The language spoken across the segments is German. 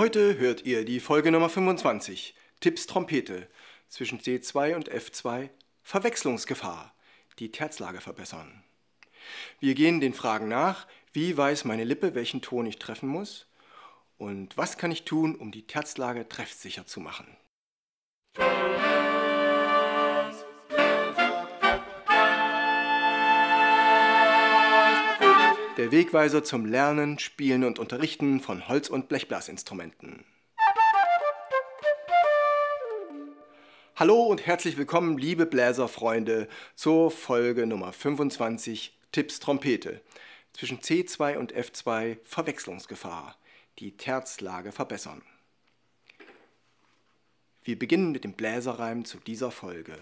Heute hört ihr die Folge Nummer 25, Tipps Trompete, zwischen C2 und F2, Verwechslungsgefahr, die Terzlage verbessern. Wir gehen den Fragen nach, wie weiß meine Lippe, welchen Ton ich treffen muss und was kann ich tun, um die Terzlage treffsicher zu machen. Wegweiser zum Lernen, Spielen und Unterrichten von Holz- und Blechblasinstrumenten. Hallo und herzlich willkommen, liebe Bläserfreunde, zur Folge Nummer 25 Tipps Trompete. Zwischen C2 und F2 Verwechslungsgefahr. Die Terzlage verbessern. Wir beginnen mit dem Bläserreim zu dieser Folge.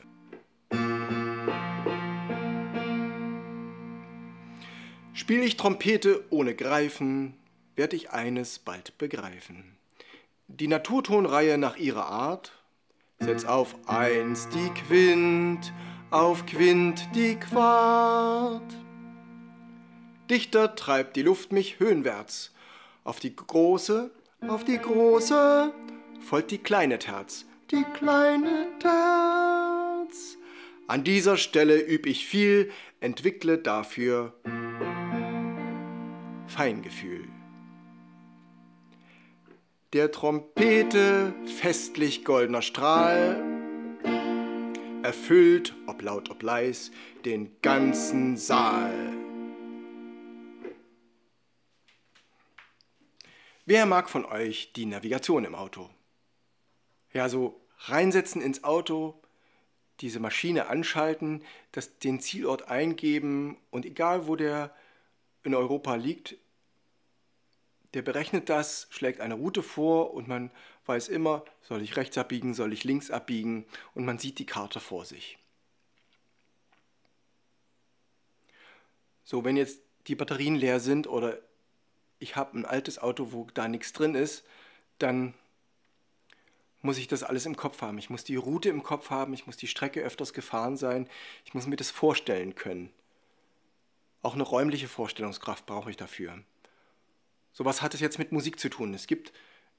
Spiel ich Trompete ohne Greifen, werd ich eines bald begreifen. Die Naturtonreihe nach ihrer Art, setz auf eins die Quint, auf Quint die Quart. Dichter treibt die Luft mich höhenwärts, auf die große, auf die große, folgt die kleine Terz, die kleine Terz. An dieser Stelle üb ich viel, entwickle dafür Feingefühl. Der Trompete festlich goldener Strahl erfüllt, ob laut, ob leis, den ganzen Saal. Wer mag von euch die Navigation im Auto? Ja, so reinsetzen ins Auto, diese Maschine anschalten, das, den Zielort eingeben und egal wo der in Europa liegt, der berechnet das, schlägt eine Route vor und man weiß immer, soll ich rechts abbiegen, soll ich links abbiegen und man sieht die Karte vor sich. So, wenn jetzt die Batterien leer sind oder ich habe ein altes Auto, wo da nichts drin ist, dann muss ich das alles im Kopf haben. Ich muss die Route im Kopf haben, ich muss die Strecke öfters gefahren sein, ich muss mir das vorstellen können. Auch eine räumliche Vorstellungskraft brauche ich dafür. So was hat es jetzt mit Musik zu tun? Es gibt,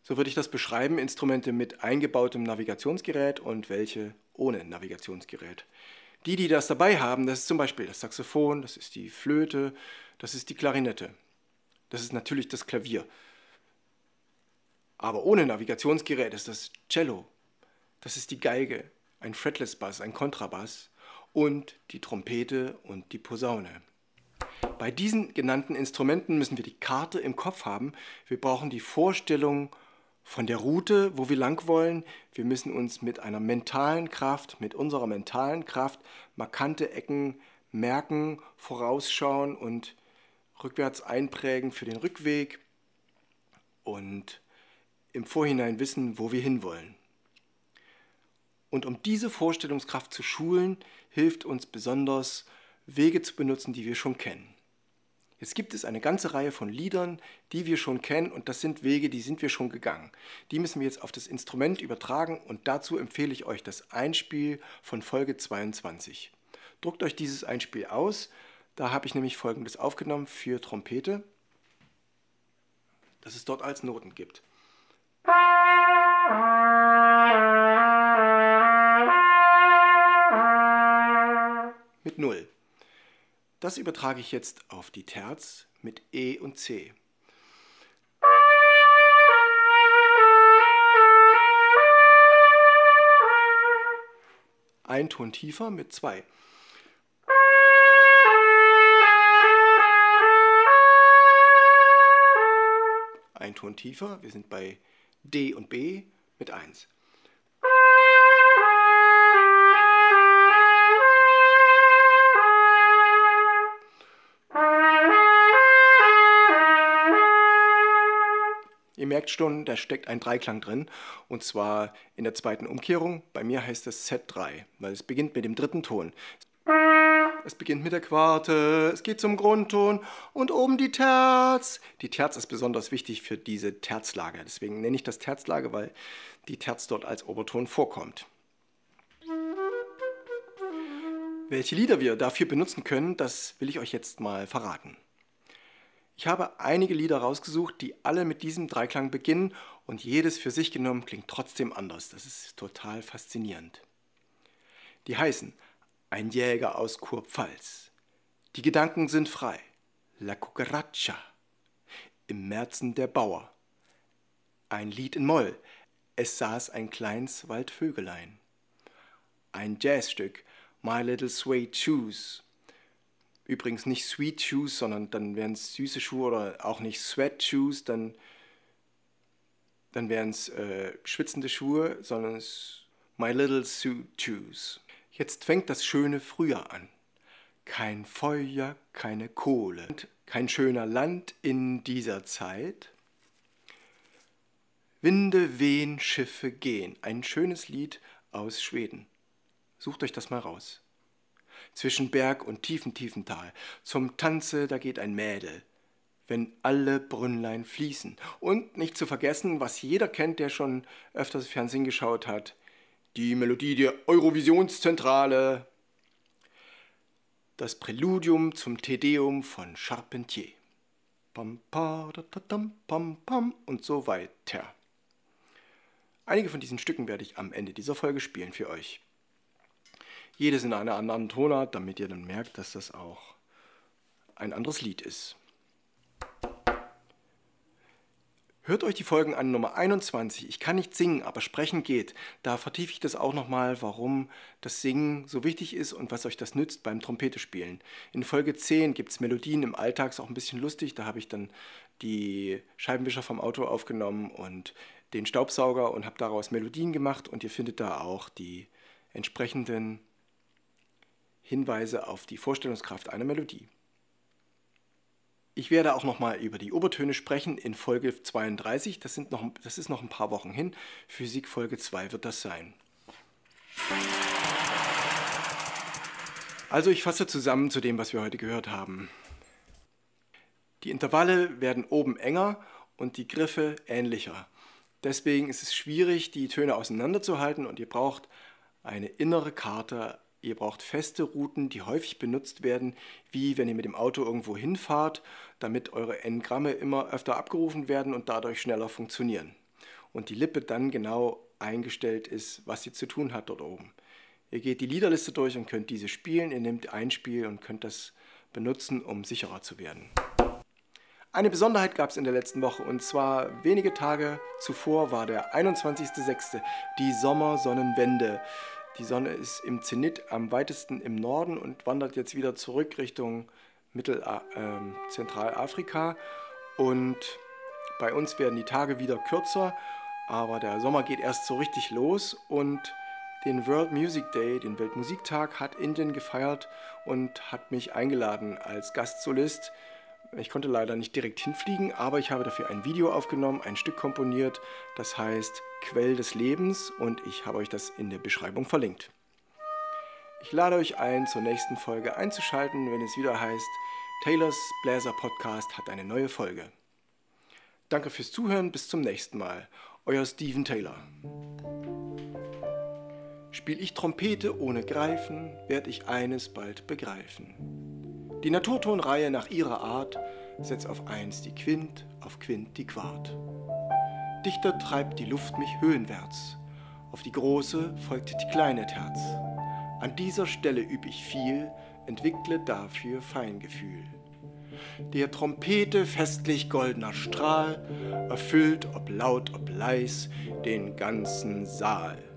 so würde ich das beschreiben, Instrumente mit eingebautem Navigationsgerät und welche ohne Navigationsgerät. Die, die das dabei haben, das ist zum Beispiel das Saxophon, das ist die Flöte, das ist die Klarinette. Das ist natürlich das Klavier. Aber ohne Navigationsgerät ist das Cello, das ist die Geige, ein Fretless Bass, ein Kontrabass und die Trompete und die Posaune. Bei diesen genannten Instrumenten müssen wir die Karte im Kopf haben. Wir brauchen die Vorstellung von der Route, wo wir lang wollen. Wir müssen uns mit einer mentalen Kraft, mit unserer mentalen Kraft markante Ecken merken, vorausschauen und rückwärts einprägen für den Rückweg und im Vorhinein wissen, wo wir hinwollen. Und um diese Vorstellungskraft zu schulen, hilft uns besonders Wege zu benutzen, die wir schon kennen. Jetzt gibt es eine ganze Reihe von Liedern, die wir schon kennen und das sind Wege, die sind wir schon gegangen. Die müssen wir jetzt auf das Instrument übertragen und dazu empfehle ich euch das Einspiel von Folge 22. Druckt euch dieses Einspiel aus, da habe ich nämlich folgendes aufgenommen für Trompete, dass es dort als Noten gibt. Mit Null. Das übertrage ich jetzt auf die Terz mit E und C. Ein Ton tiefer mit zwei. Ein Ton tiefer, wir sind bei D und B mit 1. Schon, da steckt ein Dreiklang drin und zwar in der zweiten Umkehrung. Bei mir heißt es Z3, weil es beginnt mit dem dritten Ton. Es beginnt mit der Quarte, es geht zum Grundton und oben die Terz. Die Terz ist besonders wichtig für diese Terzlage. Deswegen nenne ich das Terzlage, weil die Terz dort als Oberton vorkommt. Welche Lieder wir dafür benutzen können, das will ich euch jetzt mal verraten. Ich habe einige Lieder rausgesucht, die alle mit diesem Dreiklang beginnen und jedes für sich genommen klingt trotzdem anders. Das ist total faszinierend. Die heißen Ein Jäger aus Kurpfalz. Die Gedanken sind frei. La Cucaracha. Im Märzen der Bauer. Ein Lied in Moll. Es saß ein kleines Waldvögelein. Ein Jazzstück. My Little Suede Shoes Übrigens nicht Sweet Shoes, sondern dann wären es süße Schuhe oder auch nicht Sweat Shoes, dann, dann wären es äh, schwitzende Schuhe, sondern es My Little Suit Shoes. Jetzt fängt das schöne Frühjahr an. Kein Feuer, keine Kohle, kein schöner Land in dieser Zeit. Winde wehen, Schiffe gehen. Ein schönes Lied aus Schweden. Sucht euch das mal raus zwischen Berg und tiefen, tiefen Tal. Zum Tanze, da geht ein Mädel, wenn alle Brünnlein fließen. Und nicht zu vergessen, was jeder kennt, der schon öfters Fernsehen geschaut hat, die Melodie der Eurovisionszentrale, das Präludium zum Tedeum von Charpentier. Pam, pa, da, da, dam, pam, pam und so weiter. Einige von diesen Stücken werde ich am Ende dieser Folge spielen für euch jedes in einer anderen Tonart, damit ihr dann merkt, dass das auch ein anderes Lied ist. Hört euch die Folgen an Nummer 21. Ich kann nicht singen, aber sprechen geht. Da vertiefe ich das auch nochmal, warum das Singen so wichtig ist und was euch das nützt beim Trompete spielen. In Folge 10 gibt es Melodien im Alltag, auch ein bisschen lustig. Da habe ich dann die Scheibenwischer vom Auto aufgenommen und den Staubsauger und habe daraus Melodien gemacht und ihr findet da auch die entsprechenden Hinweise auf die Vorstellungskraft einer Melodie. Ich werde auch nochmal über die Obertöne sprechen in Folge 32. Das, sind noch, das ist noch ein paar Wochen hin. Physik Folge 2 wird das sein. Also ich fasse zusammen zu dem, was wir heute gehört haben. Die Intervalle werden oben enger und die Griffe ähnlicher. Deswegen ist es schwierig, die Töne auseinanderzuhalten und ihr braucht eine innere Karte Ihr braucht feste Routen, die häufig benutzt werden, wie wenn ihr mit dem Auto irgendwo hinfahrt, damit eure N-Gramme immer öfter abgerufen werden und dadurch schneller funktionieren. Und die Lippe dann genau eingestellt ist, was sie zu tun hat dort oben. Ihr geht die Liederliste durch und könnt diese spielen. Ihr nehmt ein Spiel und könnt das benutzen, um sicherer zu werden. Eine Besonderheit gab es in der letzten Woche und zwar wenige Tage zuvor war der 21.06., die Sommersonnenwende. Die Sonne ist im Zenit am weitesten im Norden und wandert jetzt wieder zurück Richtung Mittel äh, Zentralafrika. Und bei uns werden die Tage wieder kürzer, aber der Sommer geht erst so richtig los und den World Music Day, den Weltmusiktag, hat Indien gefeiert und hat mich eingeladen als Gastsolist. Ich konnte leider nicht direkt hinfliegen, aber ich habe dafür ein Video aufgenommen, ein Stück komponiert, das heißt Quell des Lebens und ich habe euch das in der Beschreibung verlinkt. Ich lade euch ein, zur nächsten Folge einzuschalten, wenn es wieder heißt, Taylors Bläser Podcast hat eine neue Folge. Danke fürs Zuhören, bis zum nächsten Mal. Euer Steven Taylor. Spiel ich Trompete ohne Greifen, werd ich eines bald begreifen. Die Naturtonreihe nach ihrer Art setzt auf eins die Quint, auf Quint die Quart. Dichter treibt die Luft mich höhenwärts, auf die große folgt die kleine Terz. An dieser Stelle üb ich viel, entwickle dafür Feingefühl. Der Trompete festlich goldener Strahl erfüllt, ob laut, ob leis, den ganzen Saal.